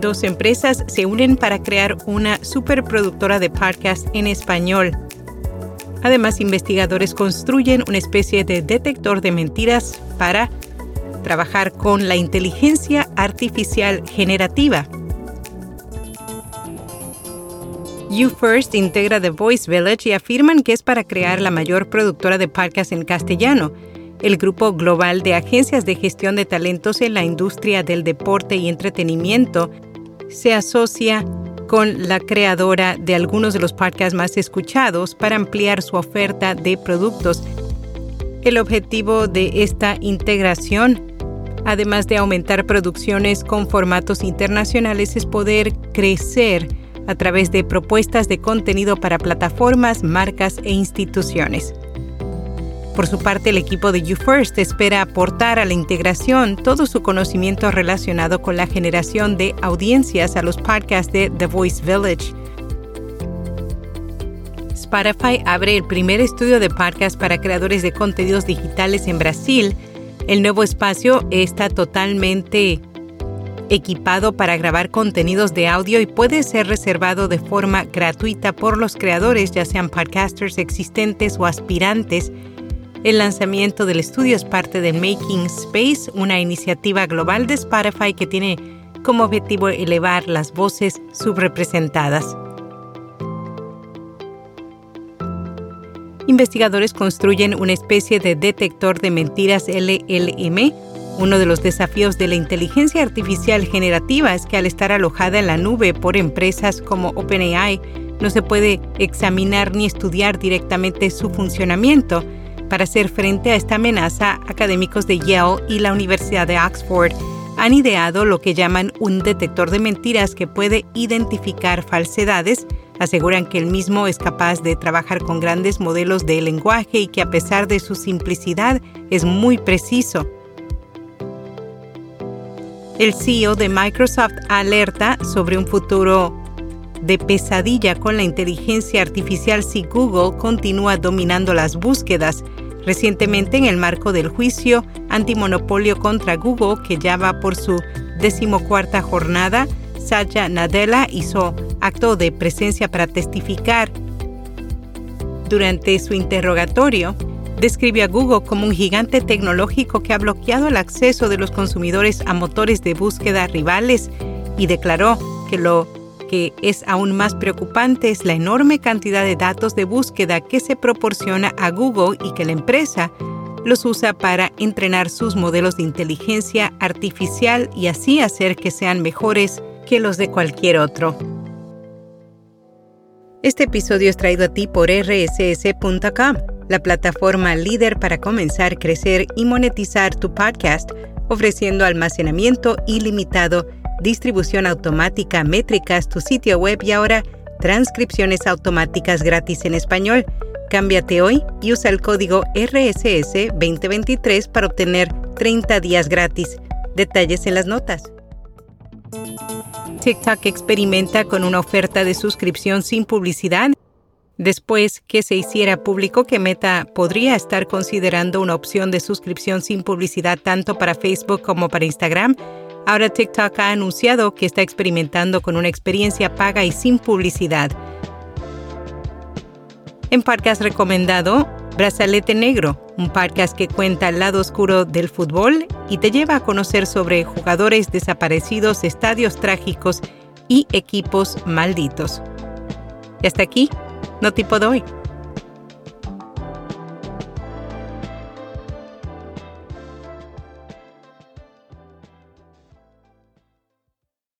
dos empresas se unen para crear una superproductora de podcast en español. Además, investigadores construyen una especie de detector de mentiras para trabajar con la inteligencia artificial generativa. YouFirst integra The Voice Village y afirman que es para crear la mayor productora de podcast en castellano. El grupo global de agencias de gestión de talentos en la industria del deporte y entretenimiento se asocia con la creadora de algunos de los podcasts más escuchados para ampliar su oferta de productos. El objetivo de esta integración, además de aumentar producciones con formatos internacionales, es poder crecer a través de propuestas de contenido para plataformas, marcas e instituciones. Por su parte, el equipo de YouFirst espera aportar a la integración todo su conocimiento relacionado con la generación de audiencias a los podcasts de The Voice Village. Spotify abre el primer estudio de podcast para creadores de contenidos digitales en Brasil. El nuevo espacio está totalmente equipado para grabar contenidos de audio y puede ser reservado de forma gratuita por los creadores, ya sean podcasters existentes o aspirantes el lanzamiento del estudio es parte de Making Space, una iniciativa global de Spotify que tiene como objetivo elevar las voces subrepresentadas. Investigadores construyen una especie de detector de mentiras LLM. Uno de los desafíos de la inteligencia artificial generativa es que al estar alojada en la nube por empresas como OpenAI, no se puede examinar ni estudiar directamente su funcionamiento para hacer frente a esta amenaza, académicos de Yale y la Universidad de Oxford han ideado lo que llaman un detector de mentiras que puede identificar falsedades. Aseguran que el mismo es capaz de trabajar con grandes modelos de lenguaje y que a pesar de su simplicidad es muy preciso. El CEO de Microsoft alerta sobre un futuro de pesadilla con la inteligencia artificial si Google continúa dominando las búsquedas. Recientemente, en el marco del juicio antimonopolio contra Google, que ya va por su decimocuarta jornada, Satya Nadella hizo acto de presencia para testificar. Durante su interrogatorio, describió a Google como un gigante tecnológico que ha bloqueado el acceso de los consumidores a motores de búsqueda rivales y declaró que lo que es aún más preocupante es la enorme cantidad de datos de búsqueda que se proporciona a Google y que la empresa los usa para entrenar sus modelos de inteligencia artificial y así hacer que sean mejores que los de cualquier otro. Este episodio es traído a ti por rss.com, la plataforma líder para comenzar, crecer y monetizar tu podcast, ofreciendo almacenamiento ilimitado distribución automática, métricas, tu sitio web y ahora transcripciones automáticas gratis en español. Cámbiate hoy y usa el código RSS 2023 para obtener 30 días gratis. Detalles en las notas. TikTok experimenta con una oferta de suscripción sin publicidad. Después que se hiciera público que Meta podría estar considerando una opción de suscripción sin publicidad tanto para Facebook como para Instagram, Ahora TikTok ha anunciado que está experimentando con una experiencia paga y sin publicidad. En podcast recomendado, Brazalete Negro, un podcast que cuenta el lado oscuro del fútbol y te lleva a conocer sobre jugadores desaparecidos, estadios trágicos y equipos malditos. Y hasta aquí, no tipo de hoy.